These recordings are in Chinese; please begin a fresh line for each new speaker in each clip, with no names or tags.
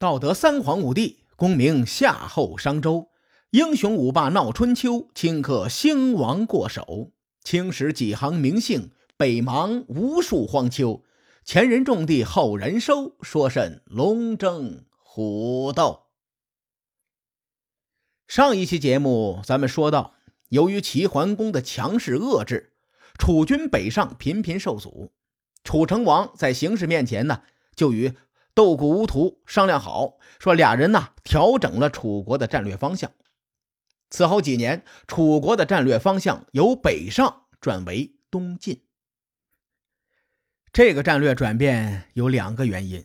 道德三皇五帝，功名夏后商周，英雄五霸闹春秋，顷刻兴亡过手。青史几行名姓，北邙无数荒丘。前人种地，后人收，说甚龙争虎斗？上一期节目咱们说到，由于齐桓公的强势遏制，楚军北上频频受阻。楚成王在形势面前呢，就与斗谷无图商量好，说俩人呢调整了楚国的战略方向。此后几年，楚国的战略方向由北上转为东进。这个战略转变有两个原因：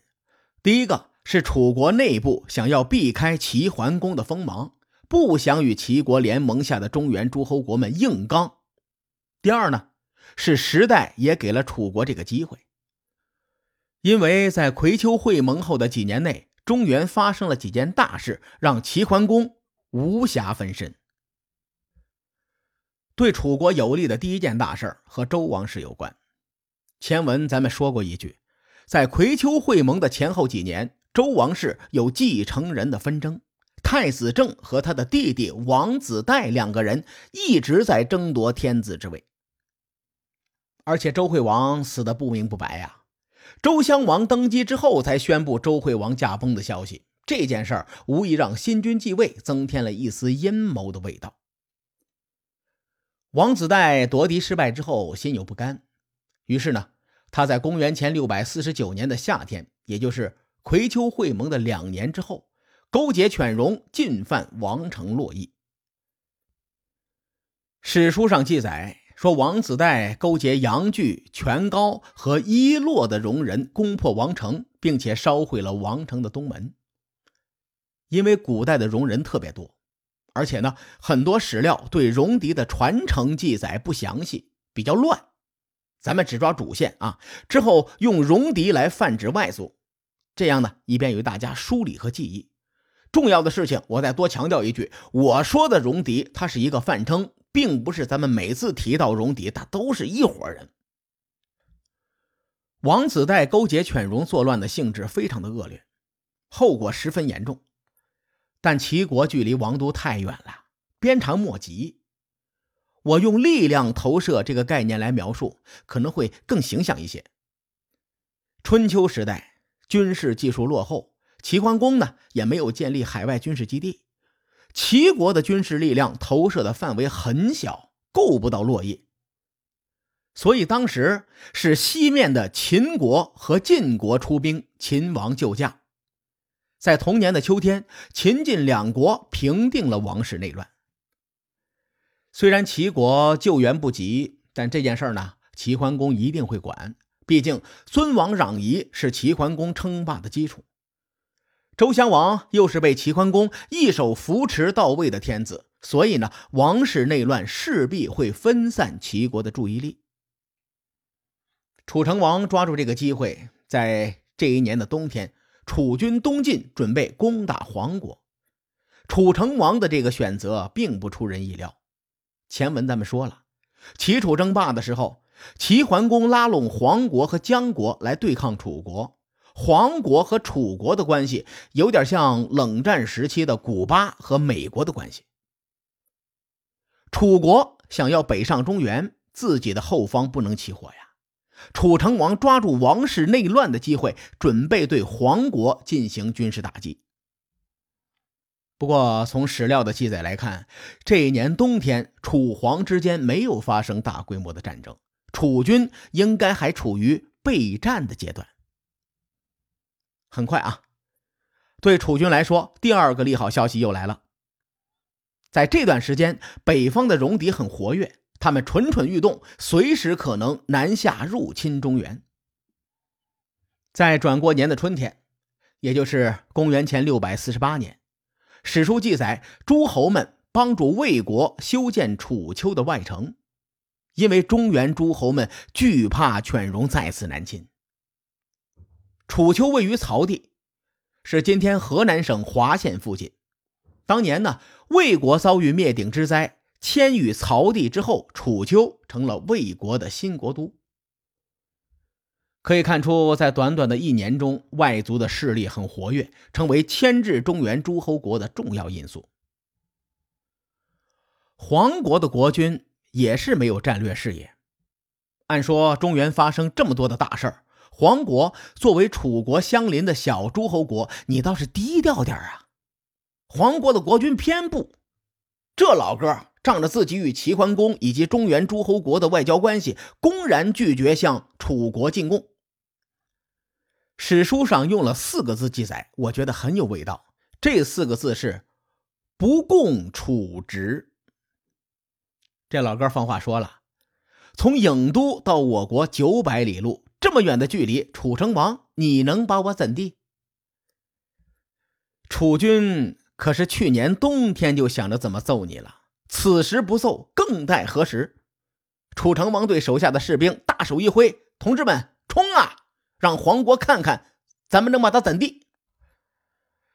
第一个是楚国内部想要避开齐桓公的锋芒，不想与齐国联盟下的中原诸侯国们硬刚；第二呢，是时代也给了楚国这个机会，因为在葵丘会盟后的几年内，中原发生了几件大事，让齐桓公。无暇分身。对楚国有利的第一件大事和周王室有关。前文咱们说过一句，在葵丘会盟的前后几年，周王室有继承人的纷争。太子正和他的弟弟王子带两个人一直在争夺天子之位。而且周惠王死的不明不白呀，周襄王登基之后才宣布周惠王驾崩的消息。这件事儿无疑让新君继位增添了一丝阴谋的味道。王子带夺嫡失败之后，心有不甘，于是呢，他在公元前六百四十九年的夏天，也就是葵丘会盟的两年之后，勾结犬戎进犯王城洛邑。史书上记载说，王子带勾结杨具、权高和伊洛的戎人，攻破王城，并且烧毁了王城的东门。因为古代的戎人特别多，而且呢，很多史料对戎狄的传承记载不详细，比较乱。咱们只抓主线啊，之后用戎狄来泛指外族，这样呢，以便于大家梳理和记忆。重要的事情，我再多强调一句：我说的戎狄，它是一个泛称，并不是咱们每次提到戎狄，他都是一伙人。王子带勾结犬戎作乱的性质非常的恶劣，后果十分严重。但齐国距离王都太远了，鞭长莫及。我用力量投射这个概念来描述，可能会更形象一些。春秋时代，军事技术落后，齐桓公呢也没有建立海外军事基地，齐国的军事力量投射的范围很小，够不到洛邑。所以当时是西面的秦国和晋国出兵，秦王救驾。在同年的秋天，秦晋两国平定了王室内乱。虽然齐国救援不及，但这件事呢，齐桓公一定会管。毕竟尊王攘夷是齐桓公称霸的基础。周襄王又是被齐桓公一手扶持到位的天子，所以呢，王室内乱势必会分散齐国的注意力。楚成王抓住这个机会，在这一年的冬天。楚军东进，准备攻打黄国。楚成王的这个选择并不出人意料。前文咱们说了，齐楚争霸的时候，齐桓公拉拢黄国和姜国来对抗楚国。黄国和楚国的关系有点像冷战时期的古巴和美国的关系。楚国想要北上中原，自己的后方不能起火呀。楚成王抓住王室内乱的机会，准备对黄国进行军事打击。不过，从史料的记载来看，这一年冬天，楚黄之间没有发生大规模的战争，楚军应该还处于备战的阶段。很快啊，对楚军来说，第二个利好消息又来了。在这段时间，北方的戎狄很活跃。他们蠢蠢欲动，随时可能南下入侵中原。在转过年的春天，也就是公元前六百四十八年，史书记载，诸侯们帮助魏国修建楚丘的外城，因为中原诸侯们惧怕犬戎再次南侵。楚丘位于曹地，是今天河南省滑县附近。当年呢，魏国遭遇灭顶之灾。迁于曹地之后，楚丘成了魏国的新国都。可以看出，在短短的一年中，外族的势力很活跃，成为牵制中原诸侯国的重要因素。黄国的国君也是没有战略视野。按说，中原发生这么多的大事儿，黄国作为楚国相邻的小诸侯国，你倒是低调点啊！黄国的国君偏不，这老哥仗着自己与齐桓公以及中原诸侯国的外交关系，公然拒绝向楚国进贡。史书上用了四个字记载，我觉得很有味道。这四个字是“不共处直”。这老哥放话说了，从郢都到我国九百里路，这么远的距离，楚成王，你能把我怎地？楚军可是去年冬天就想着怎么揍你了，此时不揍，更待何时？楚成王对手下的士兵大手一挥：“同志们，冲啊！”让黄国看看，咱们能把他怎地？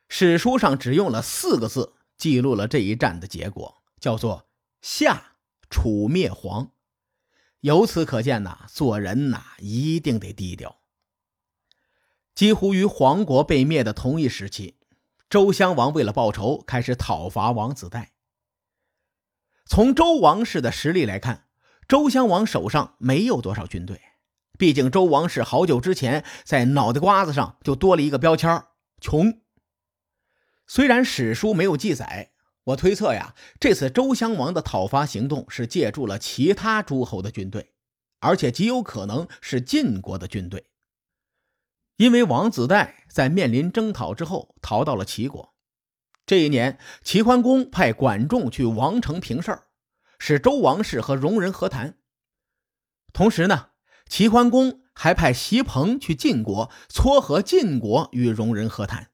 史书上只用了四个字记录了这一战的结果，叫做“夏楚灭黄”。由此可见呐，做人呐一定得低调。几乎与黄国被灭的同一时期，周襄王为了报仇，开始讨伐王子带。从周王室的实力来看，周襄王手上没有多少军队。毕竟周王室好久之前在脑袋瓜子上就多了一个标签穷。虽然史书没有记载，我推测呀，这次周襄王的讨伐行动是借助了其他诸侯的军队，而且极有可能是晋国的军队。因为王子带在面临征讨之后逃到了齐国。这一年，齐桓公派管仲去王城平事儿，使周王室和戎人和谈。同时呢。齐桓公还派席鹏去晋国撮合晋国与戎人和谈。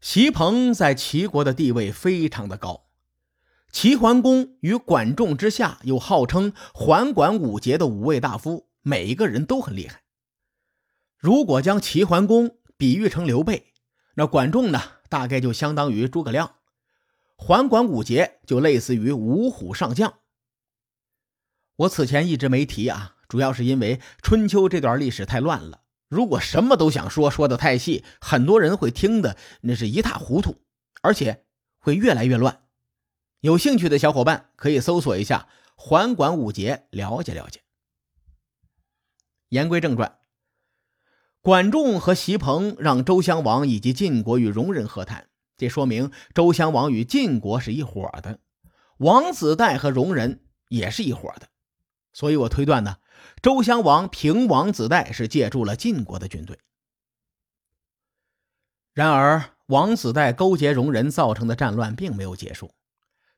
席鹏在齐国的地位非常的高，齐桓公与管仲之下有号称桓管五杰的五位大夫，每一个人都很厉害。如果将齐桓公比喻成刘备，那管仲呢，大概就相当于诸葛亮，桓管五杰就类似于五虎上将。我此前一直没提啊。主要是因为春秋这段历史太乱了，如果什么都想说，说的太细，很多人会听的那是一塌糊涂，而且会越来越乱。有兴趣的小伙伴可以搜索一下“桓管五杰”，了解了解。言归正传，管仲和席鹏让周襄王以及晋国与戎人和谈，这说明周襄王与晋国是一伙的，王子带和戎人也是一伙的，所以我推断呢。周襄王平王子带是借助了晋国的军队，然而王子带勾结戎人造成的战乱并没有结束。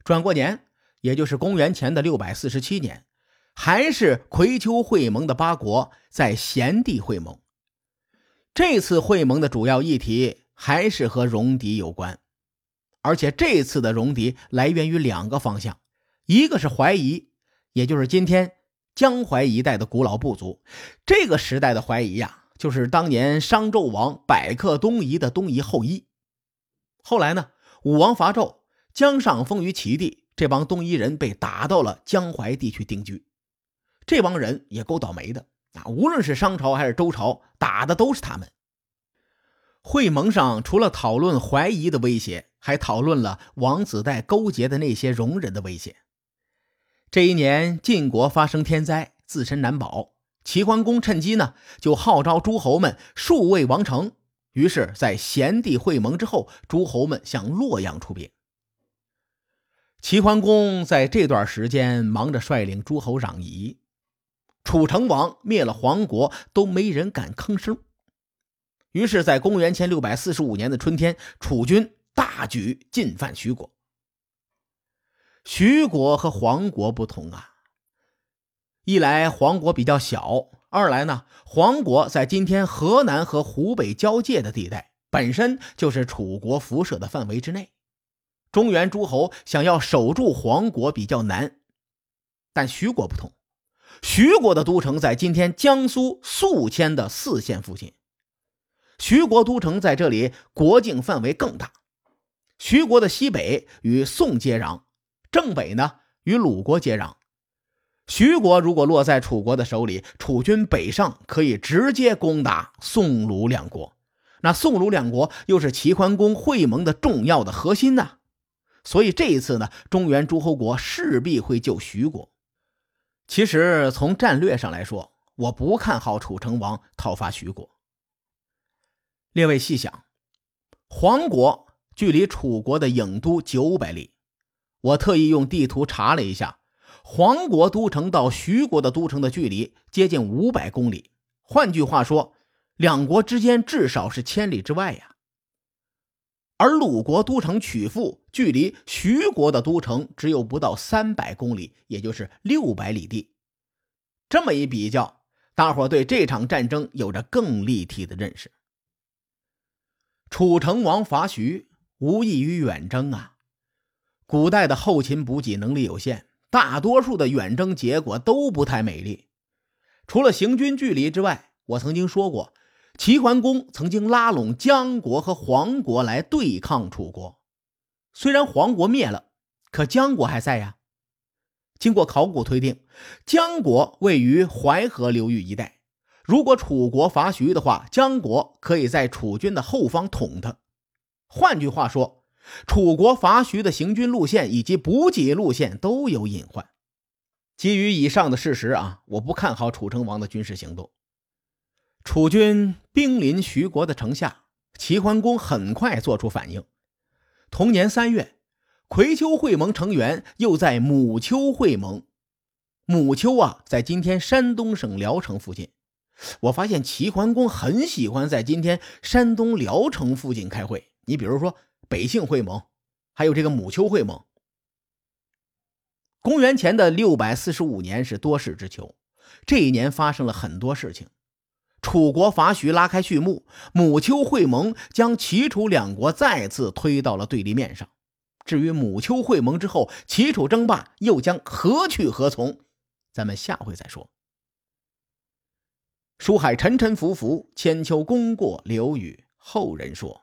转过年，也就是公元前的六百四十七年，还是葵丘会盟的八国在咸地会盟。这次会盟的主要议题还是和戎狄有关，而且这次的戎狄来源于两个方向，一个是怀疑，也就是今天。江淮一带的古老部族，这个时代的怀疑呀，就是当年商纣王百克东夷的东夷后裔。后来呢，武王伐纣，姜尚封于齐地，这帮东夷人被打到了江淮地区定居。这帮人也够倒霉的啊！无论是商朝还是周朝，打的都是他们。会盟上除了讨论怀疑的威胁，还讨论了王子带勾结的那些戎人的威胁。这一年，晋国发生天灾，自身难保。齐桓公趁机呢，就号召诸侯们数位王城。于是，在咸地会盟之后，诸侯们向洛阳出兵。齐桓公在这段时间忙着率领诸侯攘夷。楚成王灭了黄国，都没人敢吭声。于是，在公元前六百四十五年的春天，楚军大举进犯徐国。徐国和黄国不同啊，一来黄国比较小，二来呢，黄国在今天河南和湖北交界的地带，本身就是楚国辐射的范围之内。中原诸侯想要守住黄国比较难，但徐国不同，徐国的都城在今天江苏宿迁的泗县附近，徐国都城在这里国境范围更大，徐国的西北与宋接壤。正北呢，与鲁国接壤；徐国如果落在楚国的手里，楚军北上可以直接攻打宋鲁两国。那宋鲁两国又是齐桓公会盟的重要的核心呐。所以这一次呢，中原诸侯国势必会救徐国。其实从战略上来说，我不看好楚成王讨伐徐国。列位细想，黄国距离楚国的郢都九百里，我特意用地图查了一下，黄国都城到徐国的都城的距离接近五百公里。换句话说，两国之间至少是千里之外呀。而鲁国都城曲阜距离徐国的都城只有不到三百公里，也就是六百里地。这么一比较，大伙对这场战争有着更立体的认识。楚成王伐徐，无异于远征啊！古代的后勤补给能力有限，大多数的远征结果都不太美丽。除了行军距离之外，我曾经说过。齐桓公曾经拉拢姜国和黄国来对抗楚国，虽然黄国灭了，可姜国还在呀。经过考古推定，姜国位于淮河流域一带。如果楚国伐徐的话，姜国可以在楚军的后方捅他。换句话说，楚国伐徐的行军路线以及补给路线都有隐患。基于以上的事实啊，我不看好楚成王的军事行动。楚军兵临徐国的城下，齐桓公很快做出反应。同年三月，葵丘会盟成员又在母丘会盟。母丘啊，在今天山东省聊城附近。我发现齐桓公很喜欢在今天山东聊城附近开会。你比如说北杏会盟，还有这个母丘会盟。公元前的六百四十五年是多事之秋，这一年发生了很多事情。楚国伐徐拉开序幕，母丘会盟将齐楚两国再次推到了对立面上。至于母丘会盟之后，齐楚争霸又将何去何从，咱们下回再说。书海沉沉浮浮，千秋功过留与后人说。